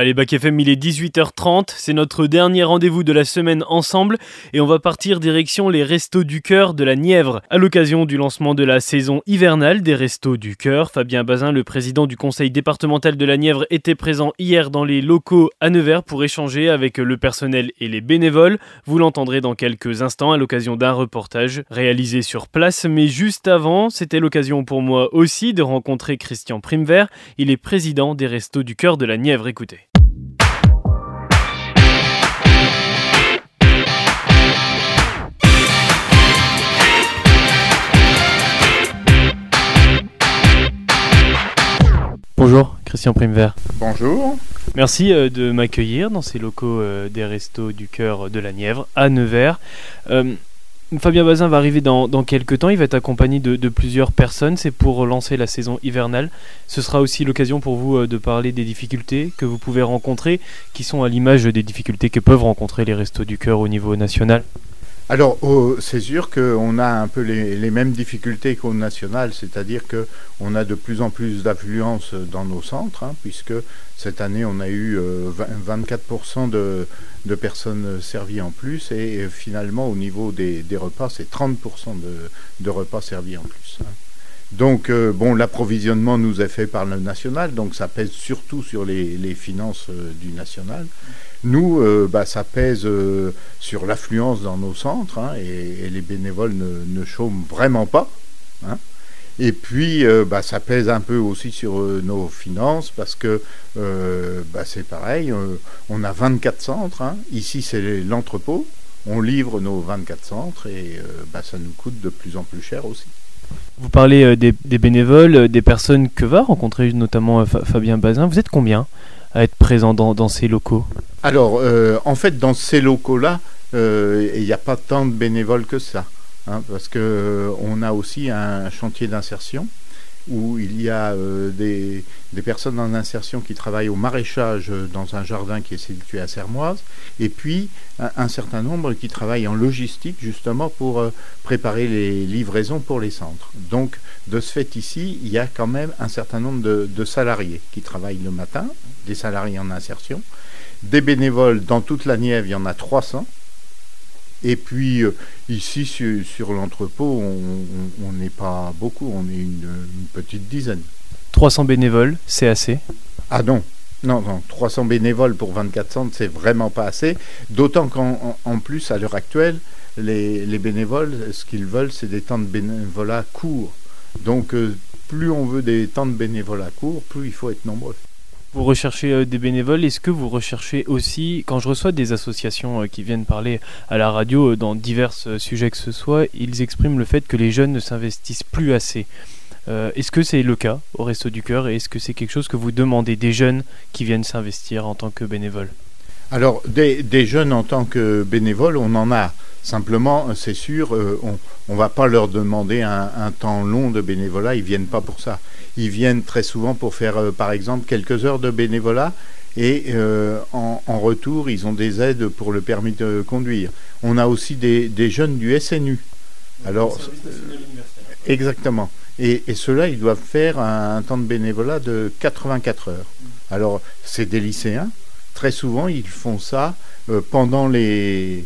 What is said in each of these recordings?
Allez, Bac FM, il est 18h30, c'est notre dernier rendez-vous de la semaine ensemble et on va partir direction les Restos du Cœur de la Nièvre. À l'occasion du lancement de la saison hivernale des Restos du Cœur, Fabien Bazin, le président du conseil départemental de la Nièvre, était présent hier dans les locaux à Nevers pour échanger avec le personnel et les bénévoles. Vous l'entendrez dans quelques instants à l'occasion d'un reportage réalisé sur place, mais juste avant, c'était l'occasion pour moi aussi de rencontrer Christian Primevert. Il est président des Restos du Cœur de la Nièvre. Écoutez. Bonjour, Christian Primevert. Bonjour. Merci euh, de m'accueillir dans ces locaux euh, des Restos du Cœur de la Nièvre à Nevers. Euh, Fabien Bazin va arriver dans, quelques temps. Il va être accompagné de, de plusieurs personnes. C'est pour lancer la saison hivernale. Ce sera aussi l'occasion pour vous de parler des difficultés que vous pouvez rencontrer, qui sont à l'image des difficultés que peuvent rencontrer les Restos du Cœur au niveau national. Alors, c'est sûr qu'on a un peu les, mêmes difficultés qu'au national, c'est-à-dire qu'on a de plus en plus d'affluence dans nos centres, hein, puisque cette année, on a eu 24% euh, de, personnes servies en plus, et, finalement, au niveau des, repas, c'est 30% de, repas servis en plus. Hein. Donc, euh, bon, l'approvisionnement nous est fait par le national, donc ça pèse surtout sur les, finances euh, du national. Nous, euh, bah, ça pèse sur l'affluence dans nos centres, hein, et, les bénévoles ne, chôment vraiment pas. Hein. Et puis, bah, ça pèse un peu aussi sur nos finances, parce que bah, c'est pareil, on a 24 centres. Hein. Ici, c'est l'entrepôt. On livre nos 24 centres, et ça nous coûte de plus en plus cher aussi. Vous parlez euh, des, bénévoles, euh, des personnes que va rencontrer notamment euh, Fabien Bazin. Vous êtes combien à être présent dans, ces locaux? Alors, en fait, dans ces locaux-là, il n'y a pas tant de bénévoles que ça. Hein, parce qu'on a aussi un chantier d'insertion où il y a euh, des, personnes en insertion qui travaillent au maraîchage euh, dans un jardin qui est situé à Sermoise, et puis un, certain nombre qui travaillent en logistique justement pour euh, préparer les livraisons pour les centres. Donc de ce fait ici, il y a quand même un certain nombre de salariés qui travaillent le matin, des salariés en insertion, des bénévoles dans toute la Nièvre, il y en a 300 et puis euh, ici sur, l'entrepôt, on n'est pas beaucoup, on est une, petite dizaine. 300 bénévoles, c'est assez? Ah non, non, non, 300 bénévoles pour 24 centres, c'est vraiment pas assez. D'autant qu'en plus, à l'heure actuelle, les, bénévoles, ce qu'ils veulent, c'est des temps de bénévolat courts. Donc, euh, plus on veut des temps de bénévolat courts, plus il faut être nombreux. Vous recherchez euh, des bénévoles. Est-ce que vous recherchez aussi, quand je reçois des associations euh, qui viennent parler à la radio euh, dans divers sujets que ce soit, ils expriment le fait que les jeunes ne s'investissent plus assez. est-ce que c'est le cas au Resto du Cœur et est-ce que c'est quelque chose que vous demandez des jeunes qui viennent s'investir en tant que bénévoles? Alors, des, jeunes en tant que bénévoles, on en a. Simplement, c'est sûr, on ne va pas leur demander un, un, temps long de bénévolat, ils viennent pas pour ça ils viennent très souvent pour faire, euh, par exemple, quelques heures de bénévolat et euh, en, retour, ils ont des aides pour le permis de conduire. On a aussi des, jeunes du SNU. Alors, exactement. Et, ceux-là, ils doivent faire un, temps de bénévolat de 84 heures. Alors, c'est des lycéens. Très souvent, ils font ça euh, pendant les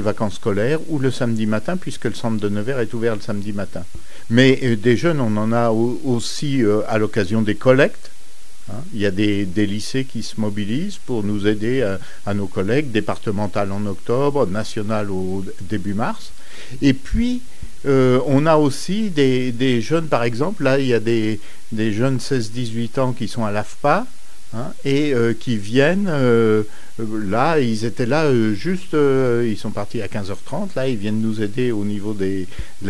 vacances scolaires ou le samedi matin, puisque le centre de Nevers est ouvert le samedi matin. Mais euh, des jeunes, on en a aussi euh, à l'occasion des collectes. Hein. Il y a des, lycées qui se mobilisent pour nous aider à, nos collègues, départementales en octobre, nationales au début mars. Et puis, on a aussi des, jeunes, par exemple, là, il y a des, des jeunes 16-18 ans qui sont à l'AFPA, Hein, et euh, qui viennent. Euh, là, ils étaient là euh, juste, ils sont partis à 15h30. Là, ils viennent nous aider au niveau des,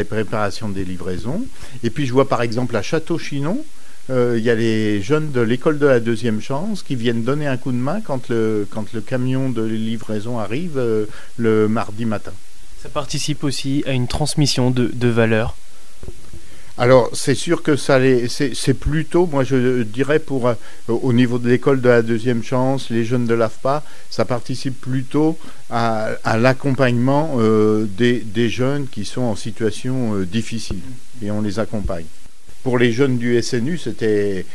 préparations des livraisons. Et puis, je vois par exemple à Château-Chinon, il y a les jeunes de l'école de la deuxième chance qui viennent donner un coup de main quand le, camion de livraison arrive le mardi matin. Ça participe aussi à une transmission de, de valeurs alors, c'est sûr que ça c'est plutôt, moi je dirais pour euh, au niveau de l'école de la deuxième chance, les jeunes de l'AFPA, ça participe plutôt à, l'accompagnement euh, des, jeunes qui sont en situation euh, difficile et on les accompagne. Pour les jeunes du SNU, c'était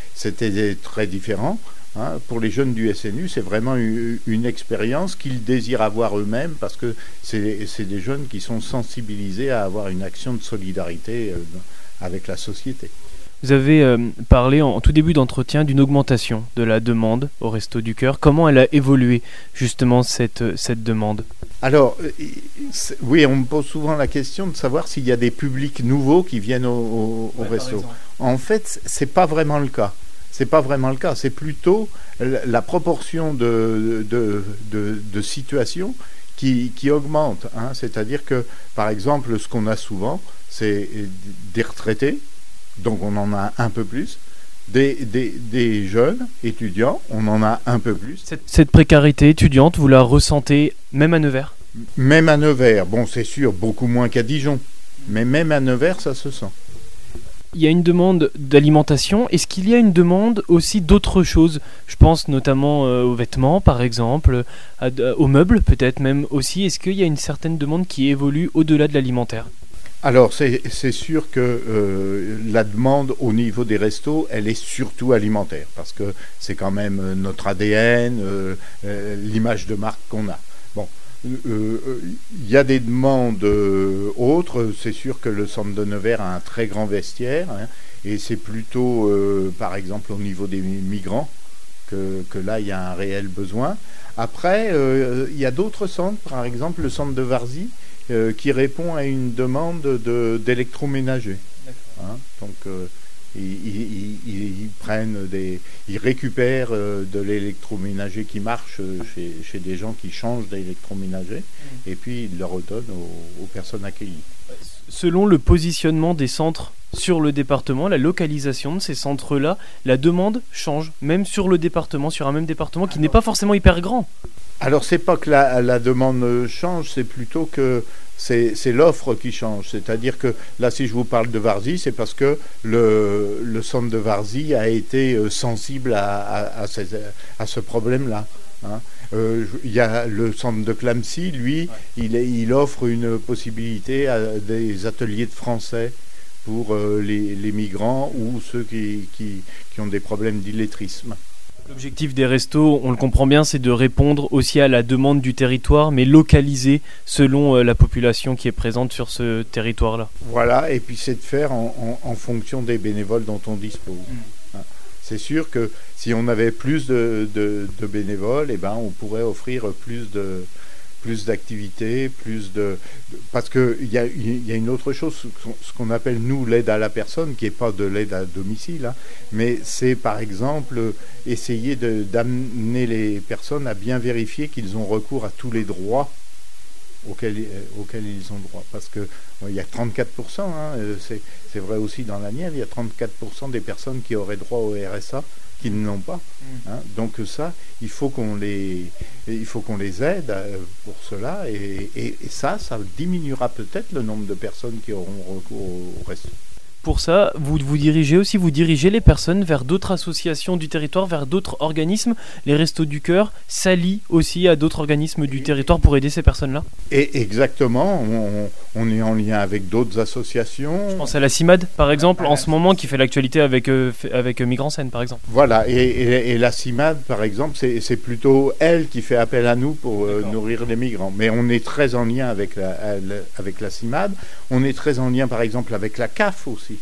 très différent Hein, pour les jeunes du SNU, c'est vraiment une, expérience qu'ils désirent avoir eux-mêmes parce que c'est des jeunes qui sont sensibilisés à avoir une action de solidarité avec la société. Vous avez euh, parlé en, tout début d'entretien d'une augmentation de la demande au Resto du Cœur. Comment elle a évolué justement cette, euh, cette demande? Alors, oui, on me pose souvent la question de savoir s'il y a des publics nouveaux qui viennent au, resto. En fait, c'est pas vraiment le cas. C'est pas vraiment le cas. C'est plutôt la proportion de, de, situations qui, qui augmente. Hein. C'est-à-dire que, par exemple, ce qu'on a souvent, c'est des retraités, donc on en a un peu plus. Des, des, jeunes étudiants, on en a un peu plus. Cette, cette précarité étudiante, vous la ressentez même à Nevers? Même à Nevers, bon c'est sûr, beaucoup moins qu'à Dijon, mais même à Nevers, ça se sent il y a une demande d'alimentation. Est-ce qu'il y a une demande aussi d'autres choses? Je pense notamment euh, aux vêtements, par exemple, aux meubles, peut-être même aussi. Est-ce qu'il y a une certaine demande qui évolue au-delà de l'alimentaire? Alors c'est sûr que euh, la demande au niveau des restos, elle est surtout alimentaire, parce que c'est quand même notre ADN, euh, l'image de marque qu'on a. Il y a des demandes euh, autres. C'est sûr que le centre de Nevers a un très grand vestiaire. Hein, et c'est plutôt, euh, par exemple, au niveau des migrants que, là, il y a un réel besoin. Après, euh, il y a d'autres centres, par exemple le centre de Varzy, qui répond à une demande d'électroménager. Hein, donc, ils, prennent des, ils récupèrent euh, de l'électroménager qui marche euh, chez, des gens qui changent d'électroménager mm. et puis ils le redonnent aux, personnes accueillies. Selon le positionnement des centres sur le département, la localisation de ces centres-là, la demande change, même sur le département, sur un même département qui n'est pas forcément hyper grand. Alors c'est pas que la, la demande change, c'est plutôt que c'est l'offre qui change. C'est-à-dire que là, si je vous parle de Varzy, c'est parce que le, centre de Varzy a été euh, sensible à, ce problème-là. Hein. Euh, il y a le centre de Clamcy, lui, il, offre une possibilité à des ateliers de français pour euh, les, migrants ou ceux qui ont des problèmes d'illettrisme. L'objectif des restos, on le comprend bien, c'est de répondre aussi à la demande du territoire, mais localisée selon euh, la population qui est présente sur ce territoire-là. Voilà, et puis c'est de faire en, fonction des bénévoles dont on dispose. Mm. Hein. C'est sûr que si on avait plus de, bénévoles, eh ben, on pourrait offrir plus de, plus d'activités, plus de, parce que il y a, y a, une autre chose, ce qu'on appelle nous l'aide à la personne, qui n'est pas de l'aide à domicile, hein, mais c'est par exemple essayer d'amener les personnes à bien vérifier qu'ils ont recours à tous les droits auxquels, euh, auxquels ils ont droit. Parce que il y a 34%, hein, euh, c'est vrai aussi dans la Nièvre, il y a 34% des personnes qui auraient droit au RSA qui ne l'ont pas. Mm. Hein. Donc ça, il faut qu'on les, il faut qu'on les aide euh, pour cela. Et, et, ça, ça diminuera peut-être le nombre de personnes qui auront recours au reste pour ça, vous vous dirigez aussi, vous dirigez les personnes vers d'autres associations du territoire, vers d'autres organismes. Les Restos du Cœur s'allient aussi à d'autres organismes du territoire pour aider ces personnes-là Et exactement, on, est en lien avec d'autres associations. Je pense à la CIMAD, par exemple, en ce moment, qui fait l'actualité avec, euh, avec euh, Migrants par exemple. Voilà, et, la CIMAD, par exemple, c'est plutôt elle qui fait appel à nous pour euh, nourrir les migrants. Mais on est très en lien avec la, avec la CIMAD. On est très en lien, par exemple, avec la CAF aussi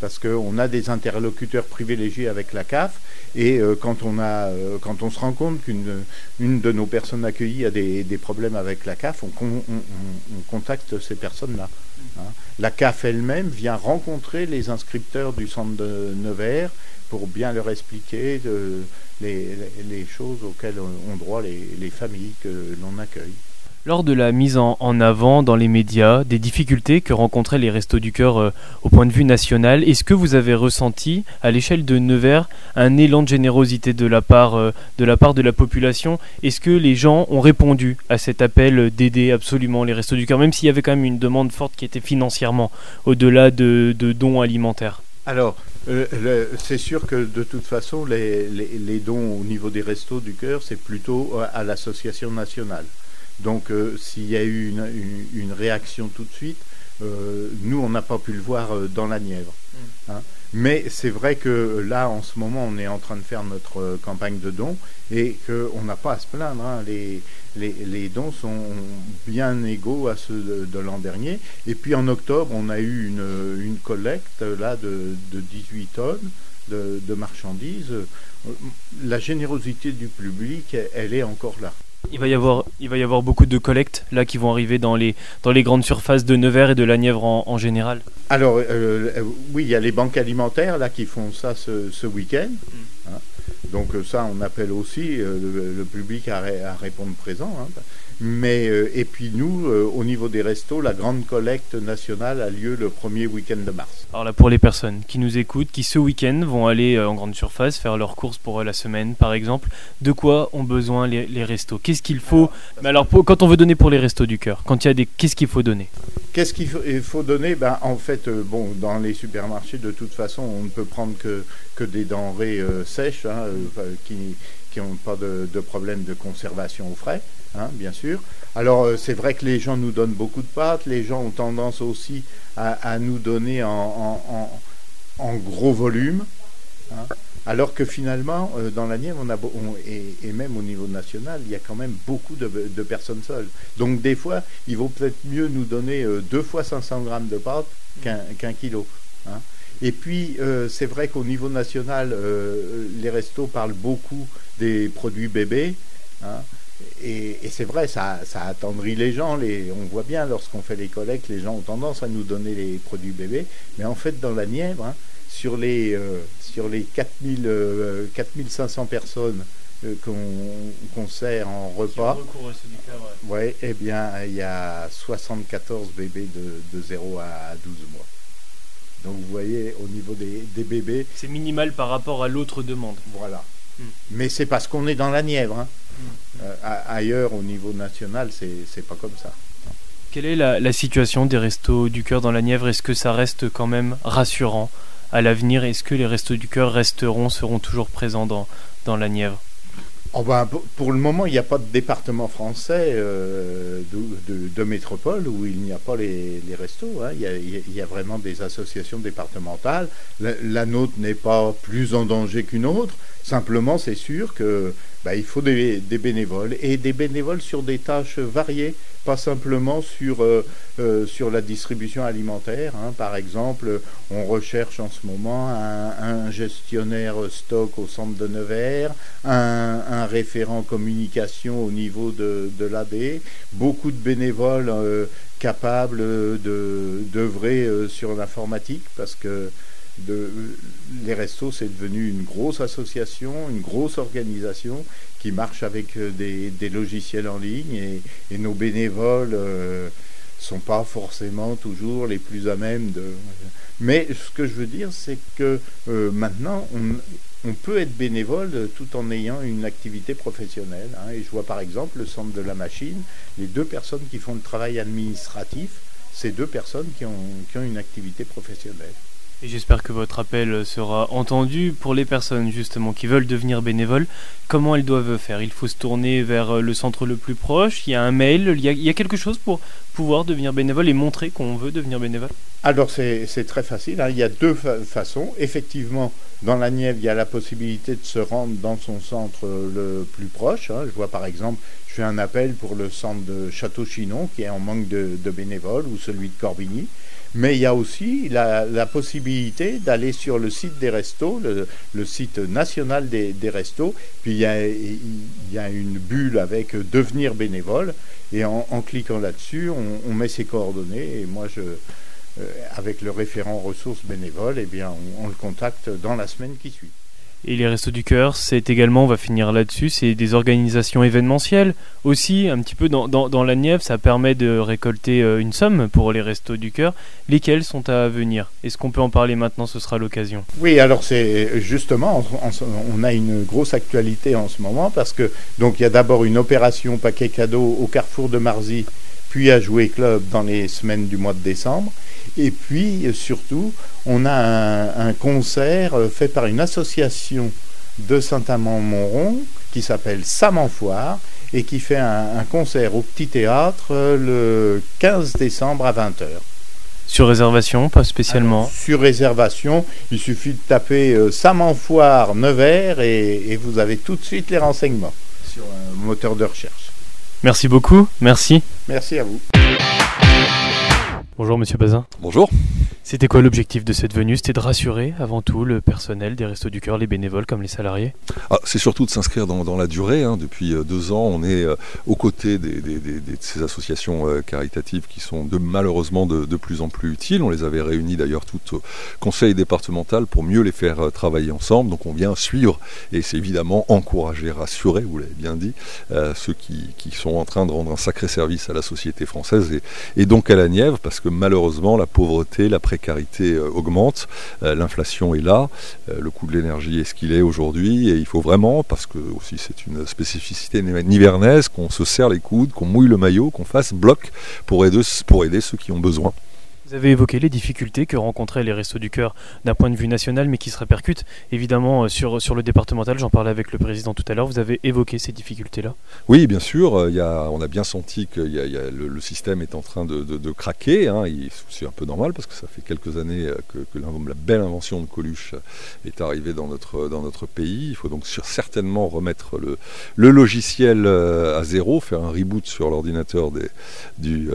parce qu'on a des interlocuteurs privilégiés avec la CAF et euh, quand, on a, euh, quand on se rend compte qu'une une de nos personnes accueillies a des, problèmes avec la CAF, on, contacte ces personnes-là. Hein. La CAF elle-même vient rencontrer les inscripteurs du centre de Nevers pour bien leur expliquer euh, les, choses auxquelles ont droit les familles que l'on accueille. Lors de la mise en, avant dans les médias des difficultés que rencontraient les Restos du Cœur euh, au point de vue national, est-ce que vous avez ressenti à l'échelle de Nevers un élan de générosité de la part, euh, de, la, population? Est-ce que les gens ont répondu à cet appel d'aider absolument les Restos du Cœur, même s'il y avait quand même une demande forte qui était financièrement au-delà de, dons alimentaires? Alors, euh, c'est sûr que de toute façon, les, dons au niveau des restos du cœur, c'est plutôt à l'association nationale. Donc euh, s'il y a eu une, réaction tout de suite, nous, on n'a pas pu le voir dans la Nièvre. Mm. Hein. Mais c'est vrai que là, en ce moment, on est en train de faire notre campagne de dons et qu'on n'a pas à se plaindre. Hein. Les, les, dons sont bien égaux à ceux de, l'an dernier. Et puis en octobre, on a eu une, collecte là de, 18 tonnes de, marchandises. La générosité du public, elle est encore là. Il va, y avoir, il va y avoir beaucoup de collectes là qui vont arriver dans les, dans les grandes surfaces de Nevers et de la Nièvre en, général. Alors euh, oui, il y a les banques alimentaires là qui font ça ce, week-end. Mm. Hein. Donc euh, ça, on appelle aussi euh, le, public à, répondre présent. Hein. Mais euh, et puis nous, au niveau des restos, la grande collecte nationale a lieu le premier week-end de mars. Alors là, pour les personnes qui nous écoutent, qui ce week-end vont aller en grande surface faire leurs courses pour la semaine, par exemple, de quoi ont besoin les, restos? Qu'est-ce qu'il faut? Mais alors, quand on veut donner pour les restos du cœur, quand il y a des, qu'est-ce qu'il faut donner? Qu'est-ce qu'il faut, donner? Ben, En fait, bon, dans les supermarchés, de toute façon, on ne peut prendre que, que des denrées sèches. Hein, euh, qui n'ont pas de, problème de conservation au frais, hein, bien sûr. Alors euh, c'est vrai que les gens nous donnent beaucoup de pâtes, les gens ont tendance aussi à, nous donner en, gros volume. Hein. alors que finalement, euh, dans la Nièvre, on a, et, même au niveau national, il y a quand même beaucoup de, personnes seules. Donc des fois, il vaut peut-être mieux nous donner deux fois 500 grammes de pâte qu'un kilo. Et puis, euh, c'est vrai qu'au niveau national, euh, les restos parlent beaucoup des produits bébés. Hein. et, c'est vrai, ça, attendrit les gens. on voit bien, lorsqu'on fait les collectes, les gens ont tendance à nous donner les produits bébés. Mais en fait, dans la Nièvre, hein, sur les, euh, sur les 4000, 4500 personnes qu'on sert en repas, ouais. eh bien, il y a 74 bébés de, de 0 à 12 mois. Donc vous voyez, au niveau des, bébés... C'est minimal par rapport à l'autre demande. Voilà. Hmm. Mais c'est parce qu'on est dans la Nièvre. Hein. Hmm. Euh, ailleurs, au niveau national, c'est pas comme ça. Quelle est la, situation des restos du cœur dans la Nièvre? Est-ce que ça reste quand même rassurant à l'avenir? Est-ce que les restos du cœur resteront, seront toujours présents dans, dans la Nièvre? Pour le moment, il n'y a pas de département français euh, de, métropole où il n'y a pas les, restos. Hein. Il, y a, vraiment des associations départementales. La, nôtre n'est pas plus en danger qu'une autre. Simplement, c'est sûr que bah, il faut des, bénévoles et des bénévoles sur des tâches variées pas simplement sur, euh, euh, sur la distribution alimentaire. Hein. Par exemple, on recherche en ce moment un, gestionnaire stock au centre de Nevers, un, référent communication au niveau de, de l'AD, beaucoup de bénévoles euh, capables d'œuvrer sur l'informatique parce que les restos, c'est devenu une grosse association, une grosse organisation qui marche avec euh, des, logiciels en ligne et, nos bénévoles ne euh, sont pas forcément toujours les plus à même de. Mais ce que je veux dire, c'est que euh, maintenant, on, peut être bénévole tout en ayant une activité professionnelle. Hein. Et je vois par exemple le centre de la machine, les deux personnes qui font le travail administratif, c'est deux personnes qui ont une activité professionnelle. J'espère que votre appel sera entendu pour les personnes justement qui veulent devenir bénévoles. Comment elles doivent faire? Il faut se tourner vers le centre le plus proche. Il y a un mail. Il y a, quelque chose pour pouvoir devenir bénévole et montrer qu'on veut devenir bénévole? Alors c'est très facile. Hein. Il y a deux façons. Effectivement, dans la Nièvre, il y a la possibilité de se rendre dans son centre le plus proche. Hein. Je vois par exemple, je fais un appel pour le centre de Château-Chinon qui est en manque de bénévoles ou celui de Corbigny. Mais il y a aussi la, possibilité d'aller sur le site des restos, le, site national des, restos, puis il y, a, une bulle avec devenir bénévole, et en, cliquant là-dessus, on, met ses coordonnées, et moi, je, euh, avec le référent ressources bénévoles, eh bien, on le contacte dans la semaine qui suit. Et les Restos du Cœur, c'est également, on va finir là-dessus, c'est des organisations événementielles aussi, un petit peu dans, dans, la Nièvre, ça permet de récolter euh, une somme pour les Restos du Cœur. Lesquels sont à venir? Est-ce qu'on peut en parler maintenant? Ce sera l'occasion. Oui, alors c'est justement, on, a une grosse actualité en ce moment parce que donc il y a d'abord une opération paquet cadeau au carrefour de Marzy, puis à Jouer Club dans les semaines du mois de décembre. Et puis surtout, on a un, concert euh, fait par une association de Saint-Amand-Montrond qui s'appelle Samanfoire et qui fait un, concert au Petit Théâtre euh, le 15 décembre à 20h. Sur réservation, pas spécialement Sur réservation, il suffit de taper euh, Samanfoire Nevers et, et vous avez tout de suite les renseignements sur un moteur de recherche. Merci beaucoup, merci. Merci à vous. Bonjour Monsieur Bazin. Bonjour. C'était quoi l'objectif de cette venue? C'était de rassurer avant tout le personnel des Restos du Cœur, les bénévoles comme les salariés? Ah, C'est surtout de s'inscrire dans, la durée. Hein. Depuis euh, deux ans, on est euh, aux côtés de ces associations euh, caritatives qui sont malheureusement de, plus en plus utiles. On les avait réunis d'ailleurs toutes au conseil départemental pour mieux les faire travailler ensemble. Donc on vient suivre et c'est évidemment encourager, rassurer, vous l'avez bien dit, ceux qui, sont en train de rendre un sacré service à la société française et, et donc à la Nièvre parce que malheureusement la pauvreté, la précarité euh, augmente, euh, l'inflation est là, euh, le coût de l'énergie est ce qu'il est aujourd'hui, et il faut vraiment, parce que aussi c'est une spécificité nivernaise, qu'on se serre les coudes, qu'on mouille le maillot, qu'on fasse bloc pour aider ceux qui ont besoin. Vous avez évoqué les difficultés que rencontraient les Restos du Cœur d'un point de vue national, mais qui se répercutent évidemment euh, sur, sur le départemental. J'en parlais avec le président tout à l'heure. Vous avez évoqué ces difficultés-là Oui, bien sûr. Euh, il y a, on a bien senti que y a, le, système est en train de, de, craquer. Hein. C'est un peu normal parce que ça fait quelques années euh, que, la belle invention de Coluche est arrivée dans notre, dans notre pays. Il faut donc certainement remettre le, le logiciel à zéro, faire un reboot sur l'ordinateur des, du,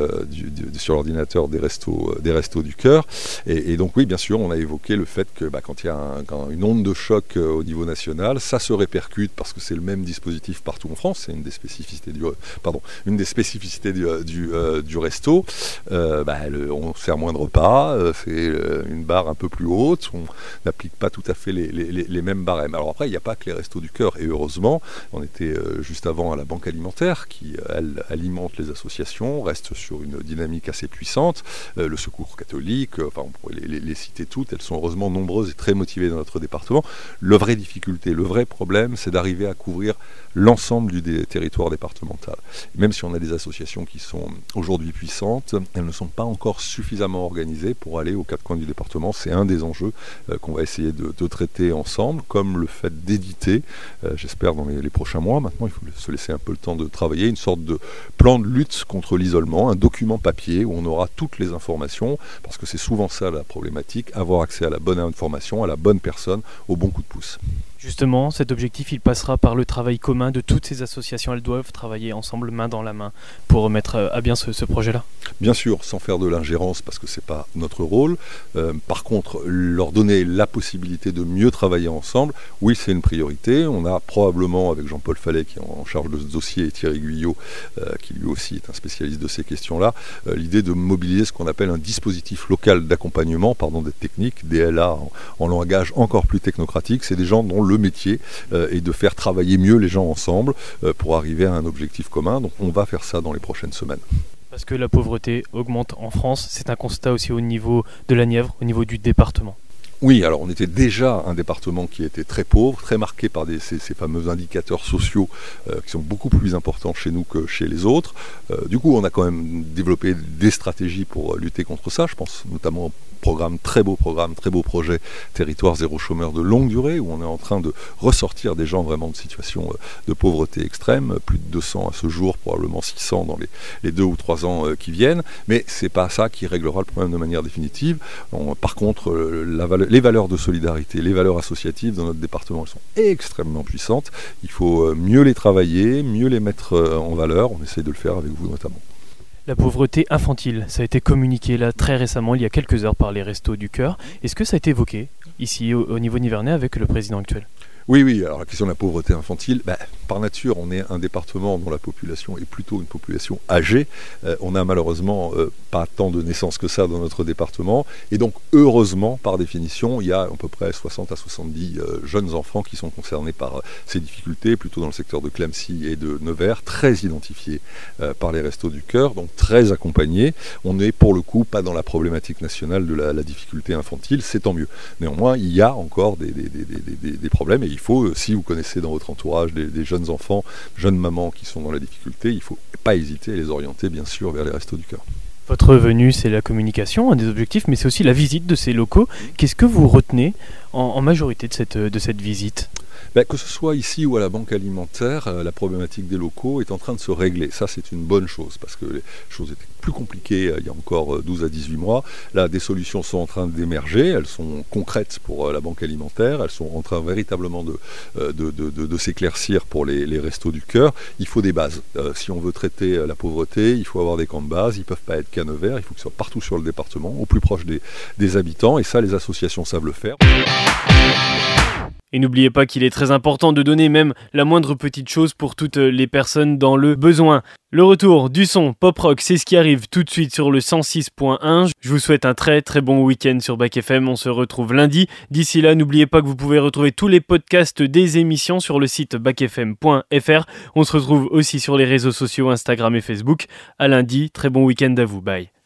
sur l'ordinateur des restos des restos du cœur. Et, donc oui, bien sûr, on a évoqué le fait que bah, quand il y a une onde de choc euh, au niveau national, ça se répercute parce que c'est le même dispositif partout en France. C'est une des spécificités du, pardon, une des spécificités du, euh, du, resto. Euh, bah, on sert moins de repas, c'est une barre un peu plus haute, on n'applique pas tout à fait les, les, mêmes barèmes. Alors après, il n'y a pas que les restos du cœur, et heureusement, on était juste avant à la banque alimentaire qui, elle, alimente les associations, reste sur une dynamique assez puissante. le secours catholique, euh, enfin on pourrait les, citer toutes, elles sont heureusement nombreuses et très motivées dans notre département. La vraie difficulté, le vrai problème, c'est d'arriver à couvrir l'ensemble du territoire départemental. Même si on a des associations qui sont aujourd'hui puissantes, elles ne sont pas encore suffisamment organisées pour aller aux quatre coins du département. C'est un des enjeux euh, qu'on va essayer de, traiter ensemble, comme le fait d'éditer, euh, j'espère dans les, les, prochains mois. Maintenant, il faut se laisser un peu le temps de travailler, une sorte de plan de lutte contre l'isolement, un document papier où on aura toutes les informations, parce que c'est souvent ça la problématique, avoir accès à la bonne information, à la bonne personne, au bon coup de pouce. Justement, cet objectif, il passera par le travail commun de toutes ces associations. Elles doivent travailler ensemble, main dans la main, pour mettre euh, à bien ce, projet-là. Bien sûr, sans faire de l'ingérence, parce que ce n'est pas notre rôle. Euh, par contre, leur donner la possibilité de mieux travailler ensemble, oui, c'est une priorité. On a probablement, avec Jean-Paul Fallet, qui est en charge de ce dossier, et Thierry Guyot, euh, qui lui aussi est un spécialiste de ces questions-là, l'idée de mobiliser ce qu'on appelle un dispositif local d'accompagnement, pardon, des techniques, DLA en, en langage encore plus technocratique. C'est des gens dont le le métier euh, et de faire travailler mieux les gens ensemble euh, pour arriver à un objectif commun. Donc on va faire ça dans les prochaines semaines. Parce que la pauvreté augmente en France, c'est un constat aussi au niveau de la Nièvre, au niveau du département. Oui, alors on était déjà un département qui était très pauvre, très marqué par ces, fameux indicateurs sociaux euh, qui sont beaucoup plus importants chez nous que chez les autres. du coup, on a quand même développé des stratégies pour lutter contre ça. Je pense notamment programme, très beau programme, très beau projet Territoire zéro chômeur de longue durée, où on est en train de ressortir des gens vraiment de situation euh, de pauvreté extrême, plus de 200 à ce jour, probablement 600 dans les, deux ou trois ans euh, qui viennent, mais c'est pas ça qui réglera le problème de manière définitive. par contre, euh, les valeurs de solidarité, les valeurs associatives dans notre département, elles sont extrêmement puissantes. Il faut mieux les travailler, mieux les mettre en valeur. On essaie de le faire avec vous notamment. La pauvreté infantile, ça a été communiqué là très récemment, il y a quelques heures, par les Restos du Cœur. Est-ce que ça a été évoqué ici au, au niveau nivernais avec le président actuel? Oui, oui, alors la question de la pauvreté infantile, bah, par nature, on est un département dont la population est plutôt une population âgée. Euh, on n'a malheureusement euh, pas tant de naissances que ça dans notre département. Et donc, heureusement, par définition, il y a à peu près 60 à 70 euh, jeunes enfants qui sont concernés par ces difficultés, plutôt dans le secteur de Clamcy et de Nevers, très identifiés par les restos du cœur, donc très accompagnés. On n'est pour le coup pas dans la problématique nationale de la, difficulté infantile, c'est tant mieux. Néanmoins, il y a encore des, problèmes faut, euh, si vous connaissez dans votre entourage des, jeunes enfants, jeunes mamans qui sont dans la difficulté, il ne faut pas hésiter à les orienter bien sûr vers les restos du cœur. Votre venue, c'est la communication, un des objectifs, mais c'est aussi la visite de ces locaux. Qu'est-ce que vous retenez en, majorité de cette, de cette visite? Ben, Que ce soit ici ou à la banque alimentaire, euh, la problématique des locaux est en train de se régler. Ça, c'est une bonne chose parce que les choses étaient plus compliquées euh, il y a encore 12 à 18 mois. Là, des solutions sont en train d'émerger. Elles sont concrètes pour la banque alimentaire. Elles sont en train véritablement de, de, de, s'éclaircir pour les, les, restos du cœur. Il faut des bases. si on veut traiter la pauvreté, il faut avoir des camps de base. Ils ne peuvent pas être canevers. Il faut qu'ils soient partout sur le département, au plus proche des, des habitants. Et ça, les associations savent le faire. Et n'oubliez pas qu'il est très important de donner même la moindre petite chose pour toutes les personnes dans le besoin. Le retour du son pop rock, c'est ce qui arrive tout de suite sur le 106.1. Je vous souhaite un très très bon week-end sur Bac FM. On se retrouve lundi. D'ici là, n'oubliez pas que vous pouvez retrouver tous les podcasts des émissions sur le site bacfm.fr. On se retrouve aussi sur les réseaux sociaux Instagram et Facebook. À lundi. Très bon week-end à vous. Bye.